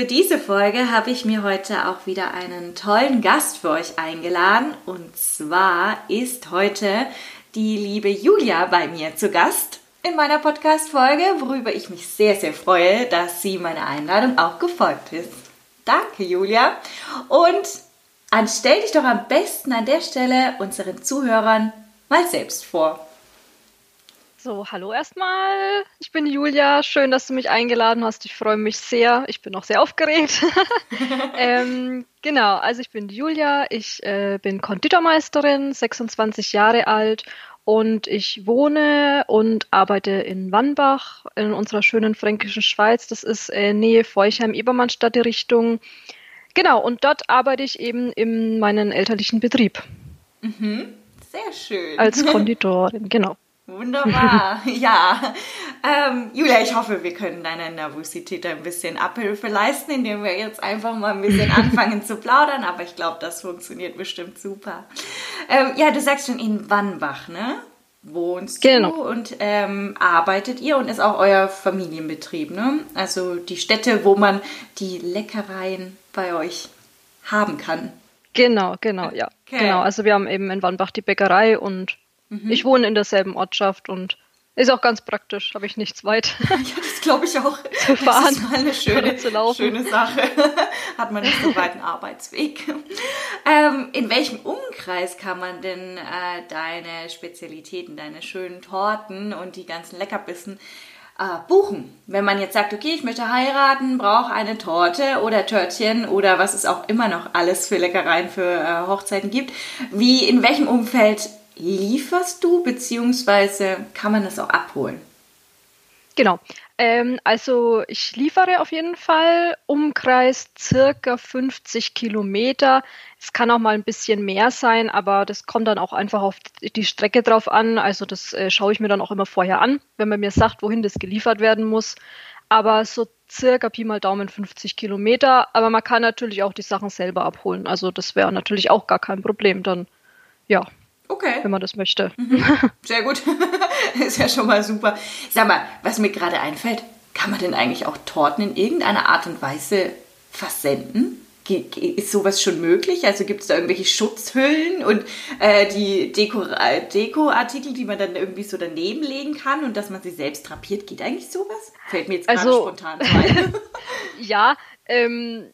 Für diese Folge habe ich mir heute auch wieder einen tollen Gast für euch eingeladen. Und zwar ist heute die liebe Julia bei mir zu Gast in meiner Podcast-Folge, worüber ich mich sehr, sehr freue, dass sie meiner Einladung auch gefolgt ist. Danke, Julia. Und anstell dich doch am besten an der Stelle unseren Zuhörern mal selbst vor. So, hallo erstmal. Ich bin Julia. Schön, dass du mich eingeladen hast. Ich freue mich sehr. Ich bin auch sehr aufgeregt. ähm, genau, also ich bin Julia. Ich äh, bin Konditormeisterin, 26 Jahre alt und ich wohne und arbeite in Wannbach in unserer schönen fränkischen Schweiz. Das ist äh, Nähe Feuchheim-Ebermannstadt die Richtung. Genau, und dort arbeite ich eben in meinem elterlichen Betrieb. Mhm, sehr schön. Als Konditorin, genau. Wunderbar, ja. Ähm, Julia, ich hoffe, wir können deiner Nervosität ein bisschen Abhilfe leisten, indem wir jetzt einfach mal ein bisschen anfangen zu plaudern, aber ich glaube, das funktioniert bestimmt super. Ähm, ja, du sagst schon in Wannbach, ne? Wohnst genau. du und ähm, arbeitet ihr und ist auch euer Familienbetrieb, ne? Also die Stätte, wo man die Leckereien bei euch haben kann. Genau, genau, ja. Okay. Genau, also wir haben eben in Wannbach die Bäckerei und Mhm. Ich wohne in derselben Ortschaft und ist auch ganz praktisch, habe ich nichts weit. ja, das glaube ich auch. Zu fahren. Das ist mal eine schöne, zu laufen. schöne Sache. Hat man nicht so weit einen Arbeitsweg. Ähm, in welchem Umkreis kann man denn äh, deine Spezialitäten, deine schönen Torten und die ganzen Leckerbissen äh, buchen? Wenn man jetzt sagt, okay, ich möchte heiraten, brauche eine Torte oder Törtchen oder was es auch immer noch alles für Leckereien für äh, Hochzeiten gibt. Wie, in welchem Umfeld lieferst du, beziehungsweise kann man das auch abholen? Genau. Ähm, also ich liefere auf jeden Fall Umkreis circa 50 Kilometer. Es kann auch mal ein bisschen mehr sein, aber das kommt dann auch einfach auf die Strecke drauf an. Also das äh, schaue ich mir dann auch immer vorher an, wenn man mir sagt, wohin das geliefert werden muss. Aber so circa Pi mal Daumen 50 Kilometer. Aber man kann natürlich auch die Sachen selber abholen. Also das wäre natürlich auch gar kein Problem. Dann ja, Okay. Wenn man das möchte. Mhm. Sehr gut. ist ja schon mal super. Sag mal, was mir gerade einfällt, kann man denn eigentlich auch Torten in irgendeiner Art und Weise versenden? Ist sowas schon möglich? Also gibt es da irgendwelche Schutzhüllen und äh, die Deko, äh, Dekoartikel, die man dann irgendwie so daneben legen kann und dass man sie selbst drapiert? Geht eigentlich sowas? Fällt mir jetzt gerade also, spontan ein. ja, ähm,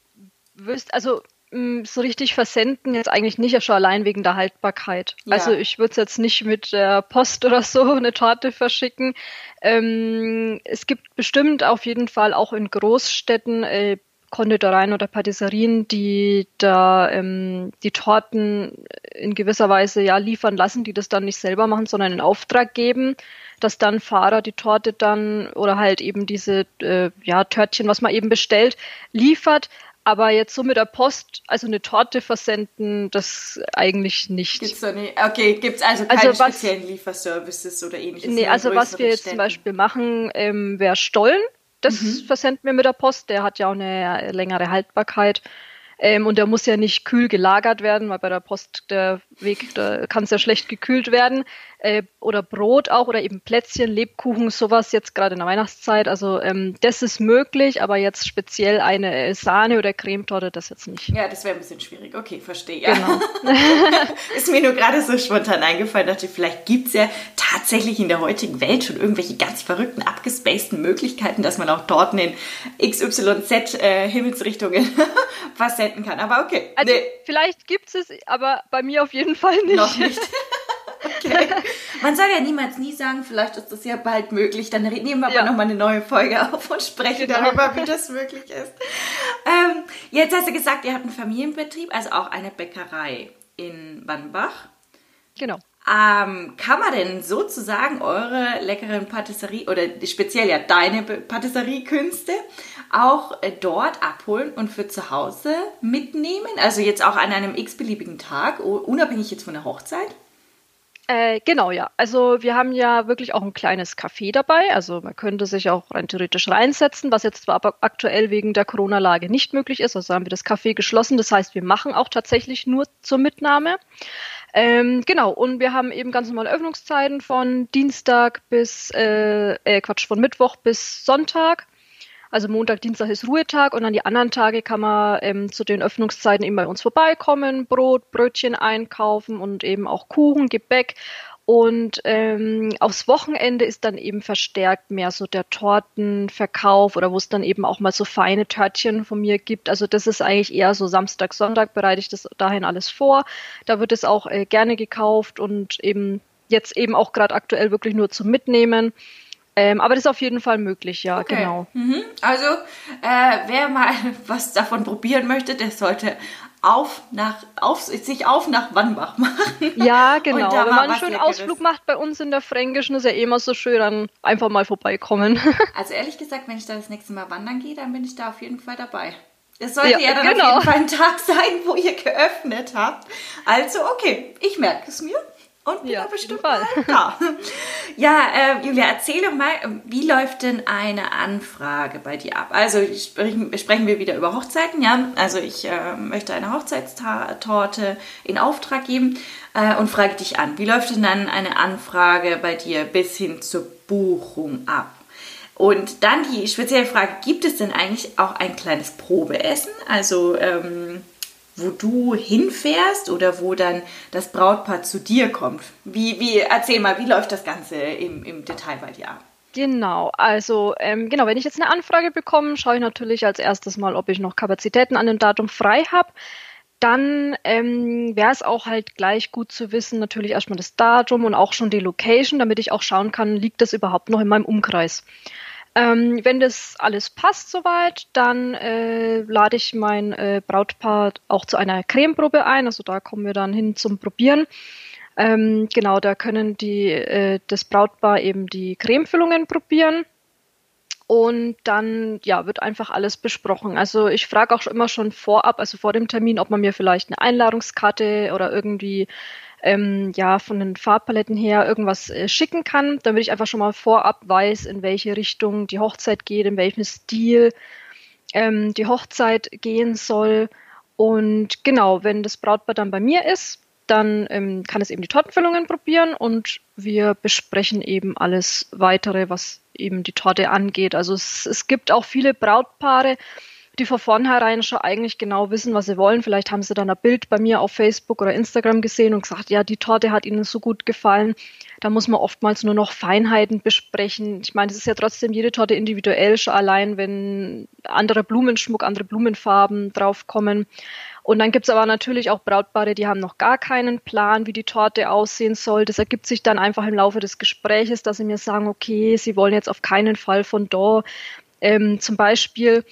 wirst, also so richtig versenden jetzt eigentlich nicht, schon allein wegen der Haltbarkeit. Ja. Also ich würde es jetzt nicht mit der Post oder so eine Torte verschicken. Ähm, es gibt bestimmt auf jeden Fall auch in Großstädten äh, Konditoreien oder Patisserien, die da ähm, die Torten in gewisser Weise ja liefern lassen, die das dann nicht selber machen, sondern in Auftrag geben, dass dann Fahrer die Torte dann oder halt eben diese äh, ja Törtchen, was man eben bestellt, liefert. Aber jetzt so mit der Post, also eine Torte versenden, das eigentlich nicht. Gibt's da nicht? Okay, gibt's also, also keine also was, speziellen Lieferservices oder ähnliches? Nee, also was wir jetzt Städten. zum Beispiel machen, ähm, wäre Stollen. Das mhm. versenden wir mit der Post. Der hat ja auch eine längere Haltbarkeit. Ähm, und der muss ja nicht kühl gelagert werden, weil bei der Post der Weg, da kann es ja schlecht gekühlt werden. Äh, oder Brot auch oder eben Plätzchen, Lebkuchen, sowas jetzt gerade in der Weihnachtszeit. Also ähm, das ist möglich, aber jetzt speziell eine Sahne oder Cremetorte, das jetzt nicht. Ja, das wäre ein bisschen schwierig. Okay, verstehe. Ja. Genau. ist mir nur gerade so spontan eingefallen, dachte vielleicht gibt es ja tatsächlich in der heutigen Welt schon irgendwelche ganz verrückten, abgespaceden Möglichkeiten, dass man auch Torten in XYZ äh, Himmelsrichtungen versenden kann. Aber okay. Also nee. vielleicht gibt es es, aber bei mir auf jeden Fall nicht. Noch nicht. Okay. Man soll ja niemals nie sagen, vielleicht ist das ja bald möglich. Dann nehmen wir ja. aber nochmal eine neue Folge auf und sprechen genau. darüber, wie das möglich ist. Ähm, jetzt hast du gesagt, ihr habt einen Familienbetrieb, also auch eine Bäckerei in Wannbach. Genau. Ähm, kann man denn sozusagen eure leckeren Patisserie oder speziell ja deine Patisseriekünste auch äh, dort abholen und für zu Hause mitnehmen? Also jetzt auch an einem x-beliebigen Tag, unabhängig jetzt von der Hochzeit? Äh, genau, ja. Also wir haben ja wirklich auch ein kleines Café dabei. Also man könnte sich auch rein theoretisch reinsetzen, was jetzt zwar aber aktuell wegen der Corona-Lage nicht möglich ist. Also haben wir das Café geschlossen. Das heißt, wir machen auch tatsächlich nur zur Mitnahme. Ähm, genau, und wir haben eben ganz normale Öffnungszeiten von Dienstag bis, äh, äh, Quatsch, von Mittwoch bis Sonntag. Also Montag, Dienstag ist Ruhetag und an die anderen Tage kann man ähm, zu den Öffnungszeiten eben bei uns vorbeikommen, Brot, Brötchen einkaufen und eben auch Kuchen, Gebäck. Und ähm, aufs Wochenende ist dann eben verstärkt mehr so der Tortenverkauf oder wo es dann eben auch mal so feine Törtchen von mir gibt. Also das ist eigentlich eher so Samstag, Sonntag bereite ich das dahin alles vor. Da wird es auch äh, gerne gekauft und eben jetzt eben auch gerade aktuell wirklich nur zum Mitnehmen. Ähm, aber das ist auf jeden Fall möglich, ja, okay. genau. Mhm. Also, äh, wer mal was davon probieren möchte, der sollte auf nach, auf, sich auf nach Wannbach machen. Ja, genau. Wenn man einen schönen Leckeres. Ausflug macht bei uns in der Fränkischen, ist ja eh immer so schön, dann einfach mal vorbeikommen. Also ehrlich gesagt, wenn ich da das nächste Mal wandern gehe, dann bin ich da auf jeden Fall dabei. Es sollte ja, ja dann genau. auf jeden Fall ein Tag sein, wo ihr geöffnet habt. Also, okay, ich merke es mir und bin ja, bestimmt mal da. ja, äh, Julia, erzähl doch mal, wie läuft denn eine Anfrage bei dir ab? Also sprechen, sprechen wir wieder über Hochzeiten, ja? Also ich äh, möchte eine Hochzeitstorte in Auftrag geben äh, und frage dich an, wie läuft denn dann eine Anfrage bei dir bis hin zur Buchung ab? Und dann die spezielle Frage, gibt es denn eigentlich auch ein kleines Probeessen? Also ähm, wo du hinfährst oder wo dann das Brautpaar zu dir kommt. Wie, wie, erzähl mal, wie läuft das Ganze im, im Detail bei dir ab? Genau, also ähm, genau, wenn ich jetzt eine Anfrage bekomme, schaue ich natürlich als erstes mal, ob ich noch Kapazitäten an dem Datum frei habe. Dann ähm, wäre es auch halt gleich gut zu wissen, natürlich erstmal das Datum und auch schon die Location, damit ich auch schauen kann, liegt das überhaupt noch in meinem Umkreis. Ähm, wenn das alles passt soweit, dann äh, lade ich mein äh, Brautpaar auch zu einer Cremeprobe ein. Also da kommen wir dann hin zum Probieren. Ähm, genau, da können die, äh, das Brautpaar eben die Cremefüllungen probieren. Und dann ja, wird einfach alles besprochen. Also ich frage auch immer schon vorab, also vor dem Termin, ob man mir vielleicht eine Einladungskarte oder irgendwie ähm, ja von den Farbpaletten her irgendwas äh, schicken kann, damit ich einfach schon mal vorab weiß, in welche Richtung die Hochzeit geht, in welchem Stil ähm, die Hochzeit gehen soll. Und genau, wenn das Brautpaar dann bei mir ist, dann ähm, kann es eben die Tortenfüllungen probieren und wir besprechen eben alles weitere, was eben die Torte angeht. Also es, es gibt auch viele Brautpaare, die von vornherein schon eigentlich genau wissen, was sie wollen. Vielleicht haben sie dann ein Bild bei mir auf Facebook oder Instagram gesehen und gesagt, ja, die Torte hat ihnen so gut gefallen. Da muss man oftmals nur noch Feinheiten besprechen. Ich meine, es ist ja trotzdem jede Torte individuell, schon allein, wenn andere Blumenschmuck, andere Blumenfarben draufkommen. Und dann gibt es aber natürlich auch Brautpaare, die haben noch gar keinen Plan, wie die Torte aussehen soll. Das ergibt sich dann einfach im Laufe des Gespräches, dass sie mir sagen, okay, sie wollen jetzt auf keinen Fall von da ähm, zum Beispiel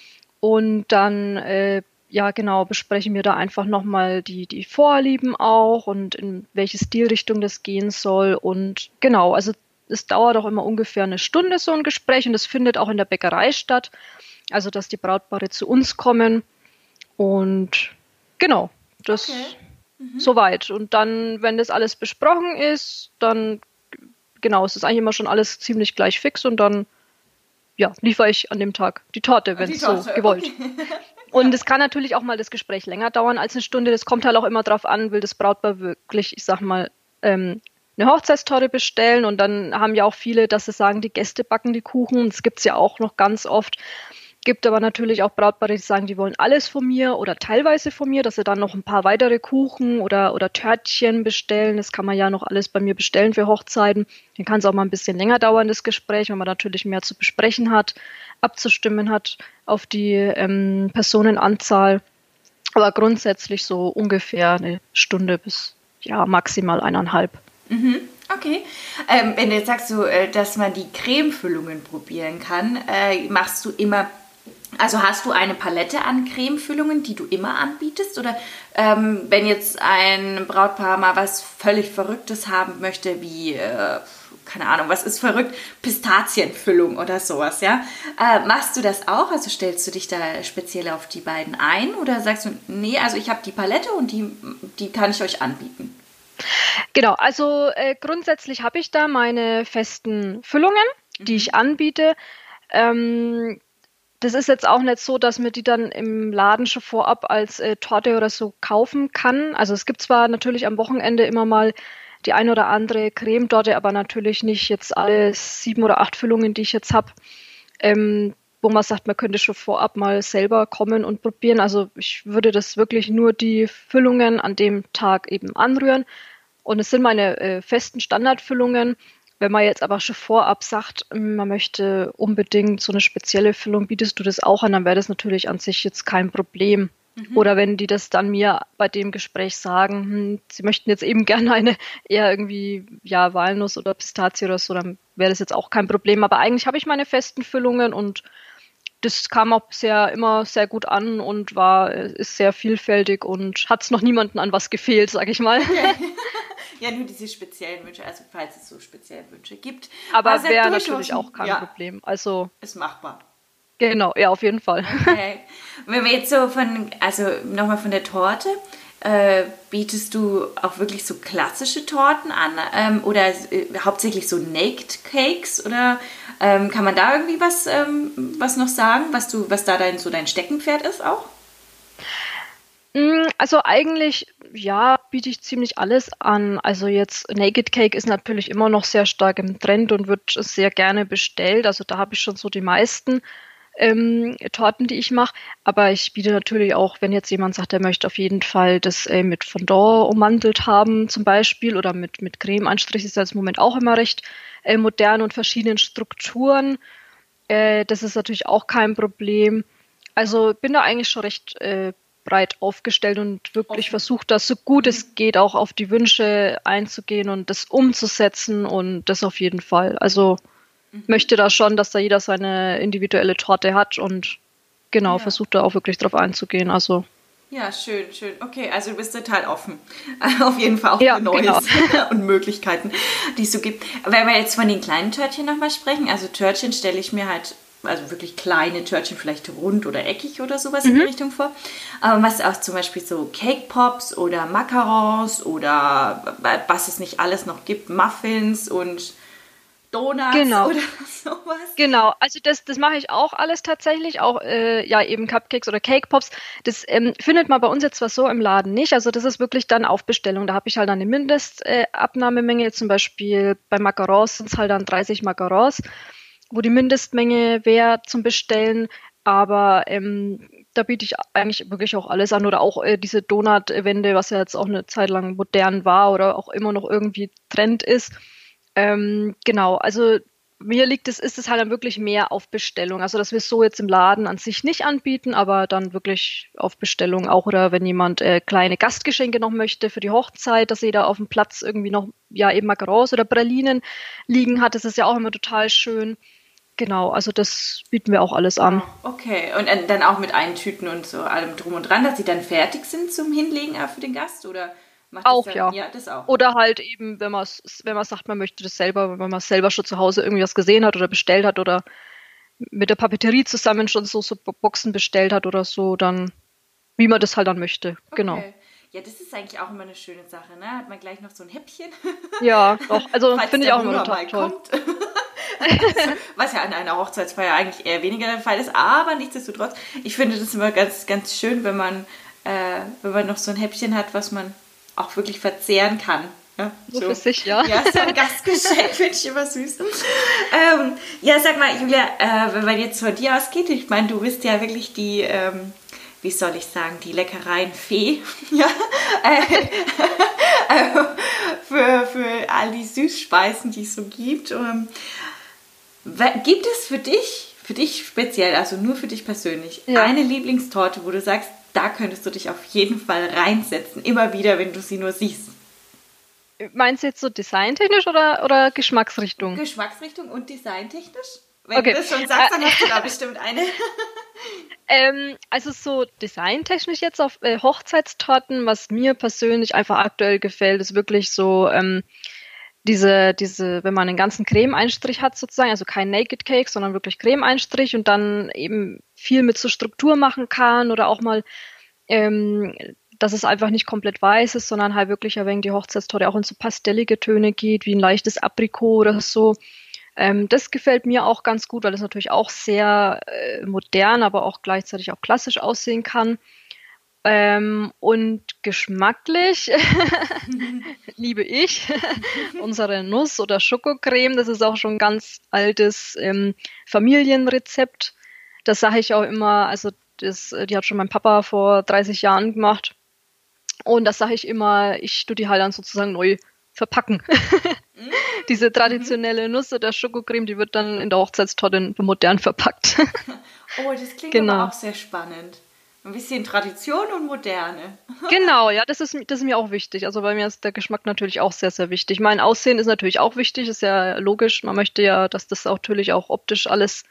und dann, äh, ja genau, besprechen wir da einfach nochmal die, die Vorlieben auch und in welche Stilrichtung das gehen soll. Und genau, also es dauert auch immer ungefähr eine Stunde so ein Gespräch und es findet auch in der Bäckerei statt. Also dass die Brautpaare zu uns kommen. Und genau, das okay. mhm. soweit. Und dann, wenn das alles besprochen ist, dann genau, es ist eigentlich immer schon alles ziemlich gleich fix und dann ja, liefere ich an dem Tag die Torte, wenn es so gewollt. Okay. Und es kann natürlich auch mal das Gespräch länger dauern als eine Stunde. Das kommt halt auch immer darauf an, will das Brautpaar wirklich, ich sag mal, ähm, eine Hochzeitstorte bestellen und dann haben ja auch viele, dass sie sagen, die Gäste backen die Kuchen. Das gibt es ja auch noch ganz oft. Gibt aber natürlich auch Brautpaare, die sagen, die wollen alles von mir oder teilweise von mir, dass sie dann noch ein paar weitere Kuchen oder, oder Törtchen bestellen. Das kann man ja noch alles bei mir bestellen für Hochzeiten. Dann kann es auch mal ein bisschen länger dauern, das Gespräch, wenn man natürlich mehr zu besprechen hat, abzustimmen hat auf die ähm, Personenanzahl. Aber grundsätzlich so ungefähr eine Stunde bis ja maximal eineinhalb. Mhm. Okay. Ähm, wenn du jetzt sagst, so, äh, dass man die Cremefüllungen probieren kann, äh, machst du immer Also hast du eine Palette an Cremefüllungen, die du immer anbietest? Oder ähm, wenn jetzt ein Brautpaar mal was völlig Verrücktes haben möchte, wie, äh, keine Ahnung, was ist verrückt? Pistazienfüllung oder sowas, ja? Äh, machst du das auch? Also stellst du dich da speziell auf die beiden ein? Oder sagst du, nee, also ich habe die Palette und die, die kann ich euch anbieten? Genau, also äh, grundsätzlich habe ich da meine festen Füllungen, die mhm. ich anbiete. Ähm, das ist jetzt auch nicht so, dass man die dann im Laden schon vorab als äh, Torte oder so kaufen kann. Also es gibt zwar natürlich am Wochenende immer mal die ein oder andere Cremetorte, aber natürlich nicht jetzt alle sieben oder acht Füllungen, die ich jetzt habe, ähm, wo man sagt, man könnte schon vorab mal selber kommen und probieren. Also ich würde das wirklich nur die Füllungen an dem Tag eben anrühren. Und es sind meine äh, festen Standardfüllungen. Wenn man jetzt aber schon vorab sagt, hm, man möchte unbedingt so eine spezielle Füllung, bietest du das auch an, dann wäre das natürlich an sich jetzt kein Problem. Mhm. Oder wenn die das dann mir bei dem Gespräch sagen, hm, sie möchten jetzt eben gerne eine eher irgendwie, ja, Walnuss oder Pistazie oder so, dann wäre das jetzt auch kein Problem. Aber eigentlich habe ich meine festen Füllungen und das kam auch sehr, immer sehr gut an und war, ist sehr vielfältig und hat es noch niemanden an was gefehlt, sage ich mal. Okay. Ja, nur diese speziellen Wünsche, also falls es so spezielle Wünsche gibt. Aber wäre natürlich auch kein ja, Problem. Also ist machbar. Genau, ja, auf jeden Fall. Okay. Wenn wir jetzt so von, also nochmal von der Torte, äh, bietest du auch wirklich so klassische Torten an ähm, oder äh, hauptsächlich so Naked Cakes oder ähm, kann man da irgendwie was, ähm, was noch sagen, was du, was da dein, so dein Steckenpferd ist auch? Mm, also eigentlich, ja, biete ich ziemlich alles an. Also jetzt Naked Cake ist natürlich immer noch sehr stark im Trend und wird sehr gerne bestellt. Also da habe ich schon so die meisten ähm, Torten, die ich mache. Aber ich biete natürlich auch, wenn jetzt jemand sagt, er möchte auf jeden Fall das äh, mit Fondant ummantelt haben zum Beispiel oder mit, mit Creme-Anstrich ist das im Moment auch immer recht äh, modern und verschiedenen Strukturen. Äh, das ist natürlich auch kein Problem. Also bin da eigentlich schon recht äh, breit aufgestellt und wirklich versucht, das so gut es mhm. geht auch auf die Wünsche einzugehen und das umzusetzen und das auf jeden Fall. Also mhm. möchte da schon, dass da jeder seine individuelle Torte hat und genau, ja. versucht da auch wirklich drauf einzugehen. Also ja, schön, schön. Okay, also du bist total offen. Auf jeden Fall auch ja, für Neues genau. und Möglichkeiten, die es so gibt. Wenn wir jetzt von den kleinen Törtchen nochmal sprechen, also Törtchen stelle ich mir halt also wirklich kleine Törtchen, vielleicht rund oder eckig oder sowas mhm. in die Richtung vor. Aber was auch zum Beispiel so Cake Pops oder Macarons oder was es nicht alles noch gibt, Muffins und Donuts genau. oder sowas. Genau, also das, das mache ich auch alles tatsächlich, auch äh, ja eben Cupcakes oder Cake Pops. Das ähm, findet man bei uns jetzt zwar so im Laden nicht, also das ist wirklich dann auf Bestellung. Da habe ich halt eine Mindestabnahmemenge, äh, zum Beispiel bei Macarons sind es halt dann 30 Macarons wo die Mindestmenge wäre zum Bestellen. Aber ähm, da biete ich eigentlich wirklich auch alles an oder auch äh, diese Donut-Wände, was ja jetzt auch eine Zeit lang modern war oder auch immer noch irgendwie Trend ist. Ähm, genau, also mir liegt es, ist es halt dann wirklich mehr auf Bestellung. Also, dass wir es so jetzt im Laden an sich nicht anbieten, aber dann wirklich auf Bestellung auch. Oder wenn jemand äh, kleine Gastgeschenke noch möchte für die Hochzeit, dass jeder auf dem Platz irgendwie noch, ja, eben Macarons oder Pralinen liegen hat, das ist ja auch immer total schön. Genau, also das bieten wir auch alles an. Okay, und äh, dann auch mit Eintüten und so allem drum und dran, dass sie dann fertig sind zum Hinlegen äh, für den Gast oder? Macht auch, dann, ja. ja das auch. Oder halt eben, wenn man wenn man sagt, man möchte das selber, wenn man selber schon zu Hause irgendwie was gesehen hat oder bestellt hat oder mit der Papeterie zusammen schon so, so Boxen bestellt hat oder so, dann wie man das halt dann möchte. Genau. Okay. Genau. Ja, das ist eigentlich auch immer eine schöne Sache, ne? Hat man gleich noch so ein Häppchen. Ja, doch. Also finde ich auch immer total toll. Was ja an einer Hochzeitsfeier eigentlich eher weniger der Fall ist, aber nichtsdestotrotz, ich finde das immer ganz, ganz schön, wenn man, äh, wenn man noch so ein Häppchen hat, was man auch wirklich verzehren kann. Ja, so, so für sich, ja. Ja, so ein Gastgeschenk finde ich immer süß. Ähm, ja, sag mal, Julia, äh, wenn man jetzt von dir ausgeht, ich meine, du bist ja wirklich die, ähm, wie soll ich sagen, die Leckereien-Fee. ja. Äh, für, für all die Süßspeisen, die es so gibt. Ähm, gibt es für dich, für dich speziell, also nur für dich persönlich, ja. eine Lieblingstorte, wo du sagst, da könntest du dich auf jeden Fall reinsetzen, immer wieder, wenn du sie nur siehst. Meinst du jetzt so designtechnisch oder, oder Geschmacksrichtung? Geschmacksrichtung und designtechnisch? Wenn okay. du das schon sagst, dann hast du da bestimmt eine. Ähm, also so designtechnisch jetzt auf äh, Hochzeitstorten, was mir persönlich einfach aktuell gefällt, ist wirklich so ähm, diese, diese, wenn man einen ganzen Creme-Einstrich hat sozusagen, also kein Naked Cake, sondern wirklich Creme-Einstrich und dann eben viel mit so Struktur machen kann oder auch mal, ähm, dass es einfach nicht komplett weiß ist, sondern halt wirklich ein wenig die Hochzeitstorte auch in so pastellige Töne geht, wie ein leichtes Aprikot oder so. Ähm, das gefällt mir auch ganz gut, weil es natürlich auch sehr äh, modern, aber auch gleichzeitig auch klassisch aussehen kann. Ähm, und geschmacklich liebe ich unsere Nuss- oder Schokocreme. Das ist auch schon ein ganz altes ähm, Familienrezept. Das sage ich auch immer, also das, die hat schon mein Papa vor 30 Jahren gemacht. Und das sage ich immer, ich tue die halt dann sozusagen neu verpacken. Diese traditionelle Nuss- oder Schokocreme, die wird dann in der Hochzeitstorte modern verpackt. oh, das klingt genau. auch sehr spannend. Ein bisschen Tradition und Moderne. genau, ja, das ist, das ist mir auch wichtig. Also bei mir ist der Geschmack natürlich auch sehr, sehr wichtig. Mein Aussehen ist natürlich auch wichtig, ist ja logisch. Man möchte ja, dass das auch natürlich auch optisch alles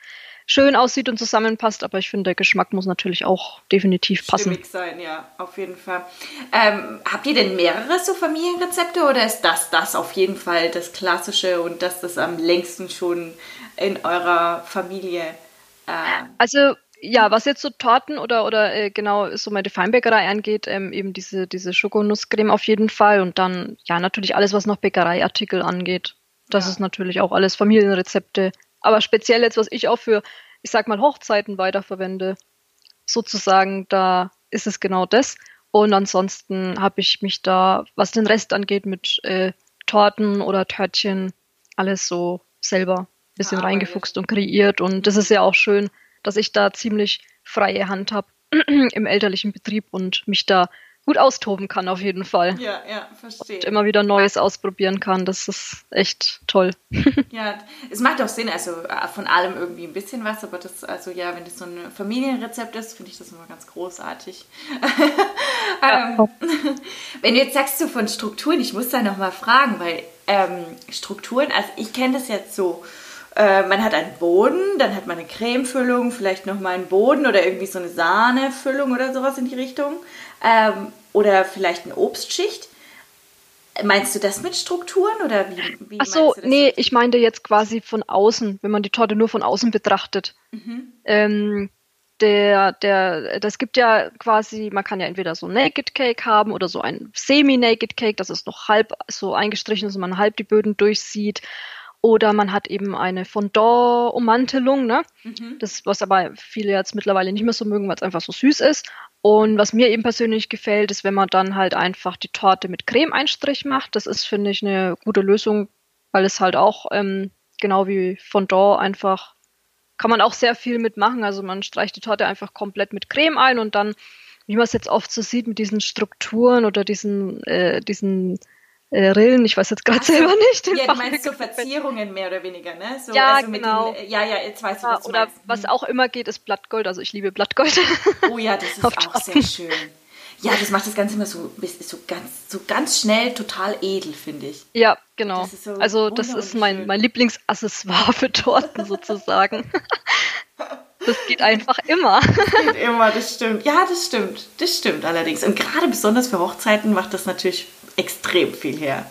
schön aussieht und zusammenpasst, aber ich finde, der Geschmack muss natürlich auch definitiv passen. Stimmig sein, ja, auf jeden Fall. Ähm, habt ihr denn mehrere so Familienrezepte oder ist das das auf jeden Fall das Klassische und das das am längsten schon in eurer Familie? Äh, also ja, was jetzt so Torten oder, oder äh, genau so meine Feinbäckerei angeht, ähm, eben diese, diese Schokonusscreme auf jeden Fall und dann ja natürlich alles, was noch Bäckereiartikel angeht. Das ja. ist natürlich auch alles Familienrezepte. Aber speziell jetzt, was ich auch für, ich sag mal, Hochzeiten weiterverwende, sozusagen, da ist es genau das. Und ansonsten habe ich mich da, was den Rest angeht, mit äh, Torten oder Törtchen, alles so selber ein bisschen ah, reingefuchst und kreiert. Und das ist ja auch schön, dass ich da ziemlich freie Hand habe im elterlichen Betrieb und mich da gut austoben kann auf jeden Fall. Ja, ja, verstehe. Und immer wieder Neues ausprobieren kann. Das ist echt toll. ja, es macht auch Sinn, also äh, von allem irgendwie ein bisschen was, aber das, also ja, wenn das so ein Familienrezept ist, finde ich das immer ganz großartig. ähm, wenn du jetzt sagst du von Strukturen, ich muss da nochmal fragen, weil ähm, Strukturen, also ich kenne das jetzt so, äh, man hat einen Boden, dann hat man eine Cremefüllung, vielleicht nochmal einen Boden oder irgendwie so eine Sahnefüllung oder sowas in die Richtung. Ähm, oder vielleicht eine Obstschicht. Meinst du das mit Strukturen oder wie? wie Ach so, nee, jetzt? ich meinte jetzt quasi von außen, wenn man die Torte nur von außen betrachtet. Mhm. Ähm, der, der, das gibt ja quasi, man kann ja entweder so Naked Cake haben oder so ein Semi-Naked Cake, das ist noch halb so eingestrichen, dass man halb die Böden durchsieht. Oder man hat eben eine Fondant-Ummantelung, ne? Mhm. Das, was aber viele jetzt mittlerweile nicht mehr so mögen, weil es einfach so süß ist. Und was mir eben persönlich gefällt, ist, wenn man dann halt einfach die Torte mit Creme-Einstrich macht. Das ist, finde ich, eine gute Lösung, weil es halt auch ähm, genau wie Fondant einfach kann man auch sehr viel mitmachen. Also man streicht die Torte einfach komplett mit Creme ein und dann, wie man es jetzt oft so sieht, mit diesen Strukturen oder diesen, äh, diesen äh, Rillen, ich weiß jetzt gerade so, selber nicht. Ja, du meinst so Verzierungen mehr oder weniger, ne? So, ja, also genau. Den, ja, ja, jetzt weiß ich, was du Oder meinst. was mhm. auch immer geht, ist Blattgold. Also ich liebe Blattgold. Oh ja, das ist auch sehr schön. Ja, das macht das Ganze immer so, so, ganz, so ganz schnell total edel, finde ich. Ja, genau. Das so also das ist mein, mein Lieblingsaccessoire für Torten sozusagen. Das geht einfach immer. Das geht immer, das stimmt. Ja, das stimmt. Das stimmt allerdings. Und gerade besonders für Hochzeiten macht das natürlich extrem viel her.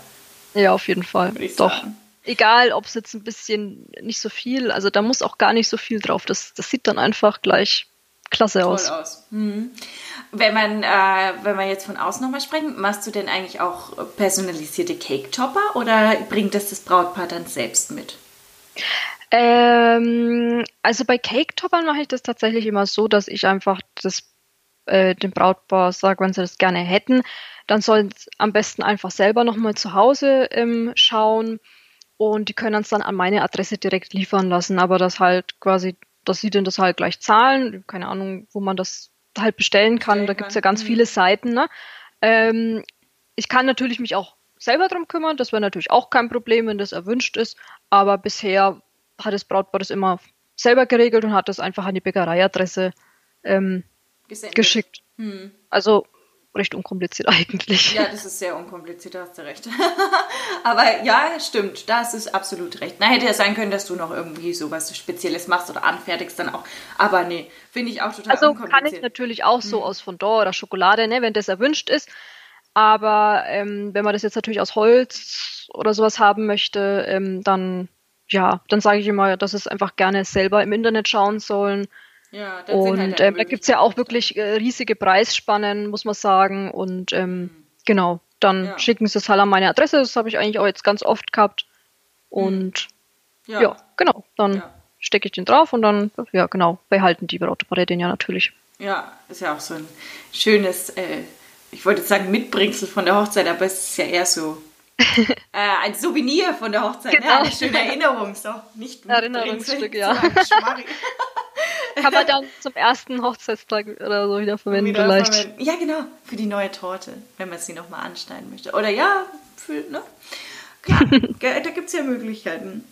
Ja, auf jeden Fall. Doch. Sagen. Egal, ob es jetzt ein bisschen nicht so viel, also da muss auch gar nicht so viel drauf. Das, das sieht dann einfach gleich klasse Toll aus. aus. Mhm. Wenn man, äh, wenn wir jetzt von außen nochmal sprechen, machst du denn eigentlich auch personalisierte Cake-Topper oder bringt das das Brautpaar dann selbst mit? Ähm, also bei Cake-Toppern mache ich das tatsächlich immer so, dass ich einfach das, äh, dem Brautpaar sage, wenn sie das gerne hätten, dann sollen sie am besten einfach selber nochmal zu Hause ähm, schauen und die können es dann an meine Adresse direkt liefern lassen, aber das halt quasi, dass sie denn das halt gleich zahlen, keine Ahnung, wo man das halt bestellen kann, bestellen da gibt es ja ganz mhm. viele Seiten. Ne? Ähm, ich kann natürlich mich auch selber drum kümmern, das wäre natürlich auch kein Problem, wenn das erwünscht ist, aber bisher hat das Brautpaar das immer selber geregelt und hat das einfach an die Bäckereiadresse ähm, geschickt. Hm. Also recht unkompliziert eigentlich. Ja, das ist sehr unkompliziert, da hast du recht. Aber ja, stimmt, da ist absolut recht. Na, hätte ja sein können, dass du noch irgendwie sowas Spezielles machst oder anfertigst dann auch. Aber nee, finde ich auch total also unkompliziert. Also kann ich natürlich auch so hm. aus Fondant oder Schokolade, ne, wenn das erwünscht ist. Aber ähm, wenn man das jetzt natürlich aus Holz oder sowas haben möchte, ähm, dann ja, dann sage ich immer, dass es einfach gerne selber im Internet schauen sollen. Ja, und halt ähm, da gibt es ja auch wirklich äh, riesige Preisspannen, muss man sagen. Und ähm, mhm. genau, dann ja. schicken sie es halt an meine Adresse. Das habe ich eigentlich auch jetzt ganz oft gehabt. Und mhm. ja. ja. genau, dann ja. stecke ich den drauf und dann, ja genau, behalten die Brautpaare den ja natürlich. Ja, ist ja auch so ein schönes, äh, ich wollte jetzt sagen Mitbringsel von der Hochzeit, aber es ist ja eher so äh, ein Souvenir von der Hochzeit, ne? genau. ne? eine schöne Erinnerung, so nicht Erinnerungsstück, ja. Kann man dann zum ersten Hochzeitstag oder so wieder verwenden wieder vielleicht. Verwenden. Ja, genau, für die neue Torte, wenn man sie nochmal anschneiden möchte. Oder ja, für, ne? Klar, da gibt es ja Möglichkeiten.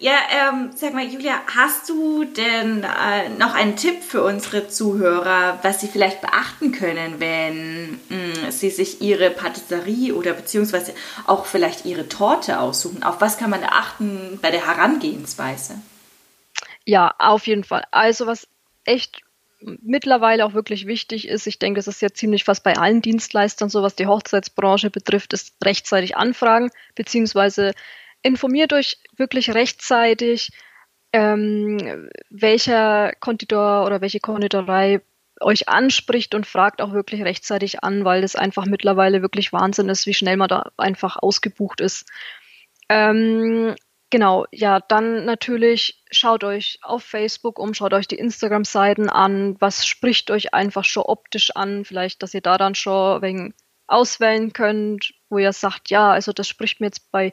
Ja, ähm, sag mal, Julia, hast du denn äh, noch einen Tipp für unsere Zuhörer, was sie vielleicht beachten können, wenn mh, mm, sie sich ihre Patisserie oder beziehungsweise auch vielleicht ihre Torte aussuchen? Auf was kann man da achten bei der Herangehensweise? Ja, auf jeden Fall. Also was echt mittlerweile auch wirklich wichtig ist, ich denke, das ist ja ziemlich fast bei allen Dienstleistern so, was die Hochzeitsbranche betrifft, ist rechtzeitig anfragen, beziehungsweise informiert euch wirklich rechtzeitig, ähm, welcher Konditor oder welche Konditorei euch anspricht und fragt auch wirklich rechtzeitig an, weil es einfach mittlerweile wirklich Wahnsinn ist, wie schnell man da einfach ausgebucht ist. Ähm, Genau, ja, dann natürlich schaut euch auf Facebook um, schaut euch die Instagram-Seiten an, was spricht euch einfach schon optisch an, vielleicht, dass ihr da dann schon wegen auswählen könnt, wo ihr sagt, ja, also das spricht mir jetzt bei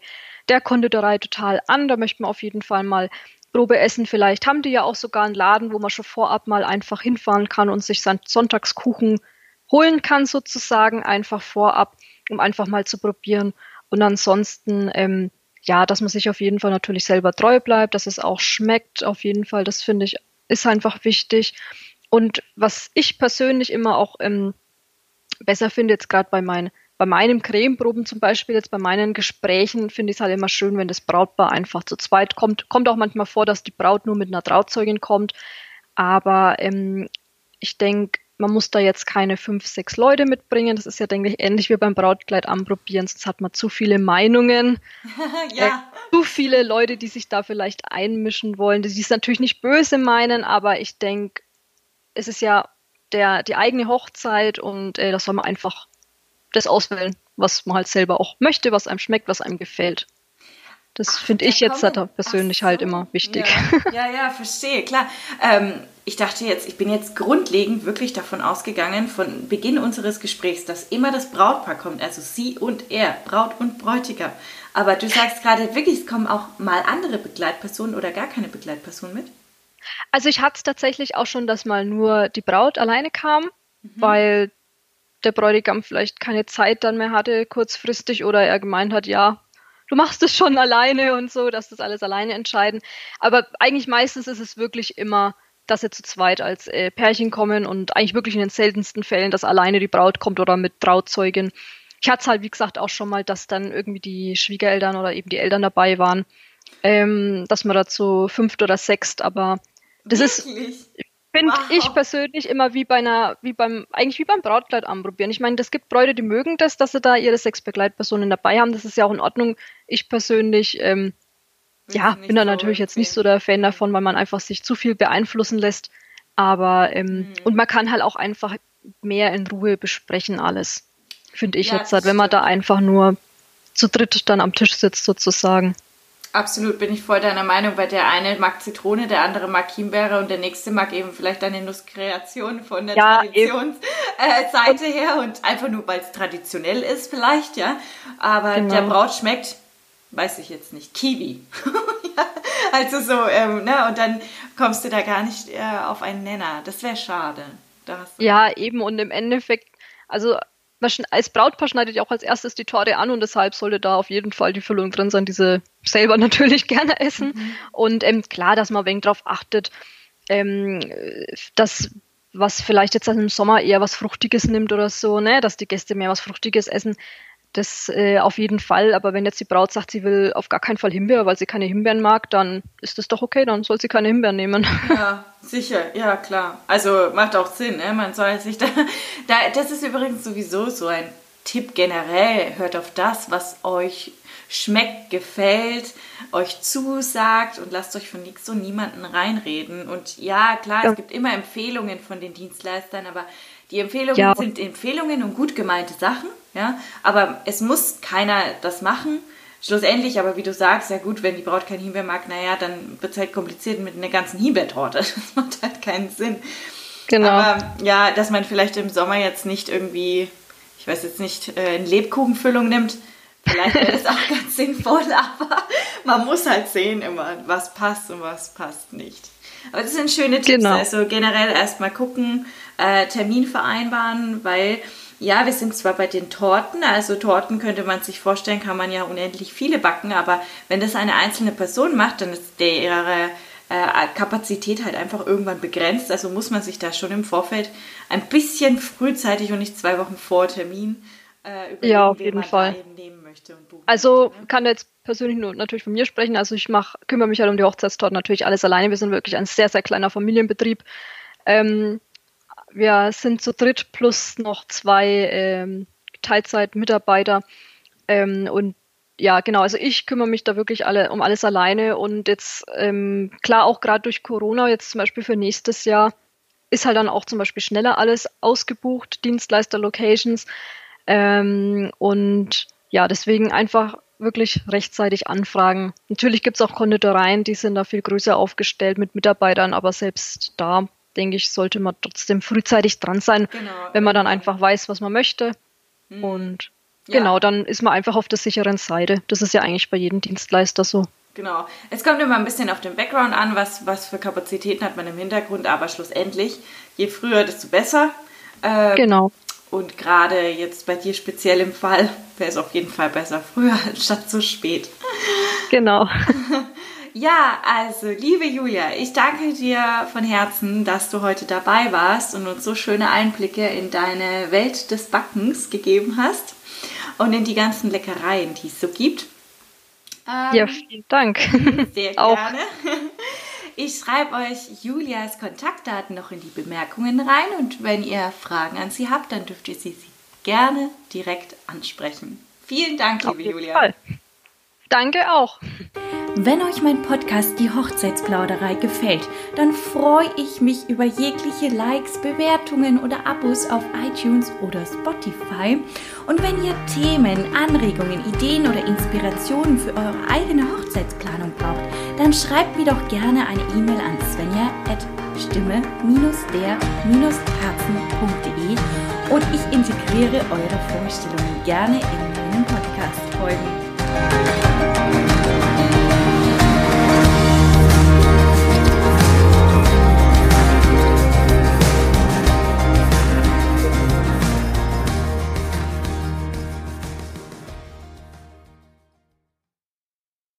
der Konditorei total an, da möchten wir auf jeden Fall mal Probe essen. Vielleicht haben die ja auch sogar einen Laden, wo man schon vorab mal einfach hinfahren kann und sich seinen Sonntagskuchen holen kann, sozusagen, einfach vorab, um einfach mal zu probieren. Und ansonsten, ähm, ja, dass man sich auf jeden Fall natürlich selber treu bleibt, dass es auch schmeckt, auf jeden Fall, das finde ich, ist einfach wichtig. Und was ich persönlich immer auch ähm, besser finde, jetzt gerade bei, mein, bei meinen Cremeproben zum Beispiel, jetzt bei meinen Gesprächen, finde ich es halt immer schön, wenn das Brautpaar einfach zu zweit kommt. Kommt auch manchmal vor, dass die Braut nur mit einer Trauzeugin kommt. Aber ähm, ich denke, man muss da jetzt keine fünf, sechs Leute mitbringen. Das ist ja, denke ich, ähnlich wie beim Brautkleid anprobieren, sonst hat man zu viele Meinungen. ja. Äh, zu viele Leute, die sich da vielleicht einmischen wollen, die es natürlich nicht böse meinen, aber ich denke, es ist ja der, die eigene Hochzeit und äh, da soll man einfach das auswählen, was man halt selber auch möchte, was einem schmeckt, was einem gefällt. Das finde ich jetzt persönlich halt so, halt immer wichtig. Ja, ja, ja verstehe, klar. Ähm, ich dachte jetzt, ich bin jetzt grundlegend wirklich davon ausgegangen, von Beginn unseres Gesprächs, dass immer das Brautpaar kommt, also sie und er, Braut und Bräutigam. Aber du sagst gerade wirklich, es kommen auch mal andere Begleitpersonen oder gar keine Begleitperson mit? Also ich hatte es tatsächlich auch schon, dass mal nur die Braut alleine kam, mhm. weil der Bräutigam vielleicht keine Zeit dann mehr hatte kurzfristig oder er gemeint hat, ja, du machst es schon alleine und so, dass das alles alleine entscheiden. Aber eigentlich meistens ist es wirklich immer dass sie zu zweit als äh, Pärchen kommen und eigentlich wirklich in den seltensten Fällen, dass alleine die Braut kommt oder mit Trauzeugin. Ich hatte es halt, wie gesagt, auch schon mal, dass dann irgendwie die Schwiegereltern oder eben die Eltern dabei waren, ähm, dass man dazu fünft oder sechst, aber das wirklich? ist, finde wow. ich persönlich immer wie bei einer, wie beim, eigentlich wie beim Brautkleid anprobieren. Ich meine, es gibt Bräute, die mögen das, dass sie da ihre sechs Begleitpersonen dabei haben. Das ist ja auch in Ordnung. Ich persönlich ähm, ja, bin da natürlich jetzt nicht so der Fan davon, weil man einfach sich zu viel beeinflussen lässt. Aber ähm, mhm. und man kann halt auch einfach mehr in Ruhe besprechen alles. Finde ich ja, jetzt halt, wenn man da einfach nur zu dritt dann am Tisch sitzt sozusagen. Absolut, bin ich voll deiner Meinung, weil der eine mag Zitrone, der andere mag Himbeere und der nächste mag eben vielleicht eine Nusskreation von der ja, Traditionsseite äh, her und einfach nur, weil es traditionell ist vielleicht, ja. Aber genau. der Braut schmeckt weiß ich jetzt nicht, Kiwi. also so, ähm, ne, und dann kommst du da gar nicht äh, auf einen Nenner. Das wäre schade. ja, eben, und im Endeffekt, also als Brautpaar schneidet ihr auch als erstes die Torte an und deshalb sollte da auf jeden Fall die Füllung drin sein, die sie selber natürlich gerne essen. Mhm. Und ähm, klar, dass man ein wenig darauf achtet, ähm, dass was vielleicht jetzt im Sommer eher was Fruchtiges nimmt oder so, ne, dass die Gäste mehr was Fruchtiges essen. Das äh, auf jeden Fall, aber wenn jetzt die Braut sagt, sie will auf gar keinen Fall Himbeer, weil sie keine Himbeeren mag, dann ist das doch okay, dann soll sie keine Himbeeren nehmen. Ja, sicher, ja klar. Also macht auch Sinn, ne? man soll sich da, da, das ist übrigens sowieso so ein Tipp generell, hört auf das, was euch schmeckt, gefällt, euch zusagt und lasst euch von nichts und niemanden reinreden. Und ja, klar, ja. es gibt immer Empfehlungen von den Dienstleistern, aber die Empfehlungen ja. sind Empfehlungen und gut gemeinte Sachen, ja, aber es muss keiner das machen. Schlussendlich, aber wie du sagst, ja gut, wenn die Braut kein Himbeer mag, naja, dann wird es halt kompliziert mit einer ganzen Himbeertorte. Das macht halt keinen Sinn. Genau. Aber ja, dass man vielleicht im Sommer jetzt nicht irgendwie, ich weiß jetzt nicht, äh, eine Lebkuchenfüllung nimmt, vielleicht wäre das auch ganz sinnvoll, aber man muss halt sehen immer, was passt und was passt nicht. Aber das sind schöne Tipps. Genau. Also generell erstmal gucken, äh, Termin vereinbaren, weil ja, wir sind zwar bei den Torten, also Torten könnte man sich vorstellen, kann man ja unendlich viele backen, aber wenn das eine einzelne Person macht, dann ist der ihre äh, Kapazität halt einfach irgendwann begrenzt. Also muss man sich da schon im Vorfeld ein bisschen frühzeitig und nicht zwei Wochen vor Termin äh, überlegen, ja, auf jeden Fall. also möchte, ne? kann jetzt persönlich nur natürlich von mir sprechen. Also ich mach, kümmere mich halt um die Hochzeitstorten natürlich alles alleine. Wir sind wirklich ein sehr, sehr kleiner Familienbetrieb. Ähm, wir sind zu dritt plus noch zwei ähm, Teilzeitmitarbeiter. Ähm, und ja, genau, also ich kümmere mich da wirklich alle um alles alleine und jetzt ähm, klar auch gerade durch Corona, jetzt zum Beispiel für nächstes Jahr, ist halt dann auch zum Beispiel schneller alles ausgebucht, Dienstleister, Locations. Ähm, und ja, deswegen einfach wirklich rechtzeitig anfragen. Natürlich gibt es auch Konditoreien, die sind da viel größer aufgestellt mit Mitarbeitern, aber selbst da denke ich, sollte man trotzdem frühzeitig dran sein, genau. wenn man dann einfach weiß, was man möchte. Mhm. Und ja. genau, dann ist man einfach auf der sicheren Seite. Das ist ja eigentlich bei jedem Dienstleister so. Genau. Es kommt immer ein bisschen auf den Background an, was, was für Kapazitäten hat man im Hintergrund, aber schlussendlich, je früher, desto besser. Ähm, genau. Und gerade jetzt bei dir speziell im Fall wäre es auf jeden Fall besser früher statt zu spät. Genau. Ja, also liebe Julia, ich danke dir von Herzen, dass du heute dabei warst und uns so schöne Einblicke in deine Welt des Backens gegeben hast und in die ganzen Leckereien, die es so gibt. Ähm, ja, vielen Dank. Sehr gerne. Ich schreibe euch Julias Kontaktdaten noch in die Bemerkungen rein und wenn ihr Fragen an sie habt, dann dürft ihr sie, sie gerne direkt ansprechen. Vielen Dank, liebe Julia. Fall. Danke auch. Wenn euch mein Podcast Die Hochzeitsplauderei gefällt, dann freue ich mich über jegliche Likes, Bewertungen oder Abos auf iTunes oder Spotify. Und wenn ihr Themen, Anregungen, Ideen oder Inspirationen für eure eigene Hochzeitsplanung braucht, dann schreibt mir doch gerne eine E-Mail an svenja at stimme-der-herzen.de und ich integriere eure Vorstellungen gerne in meinen Podcast-Folgen.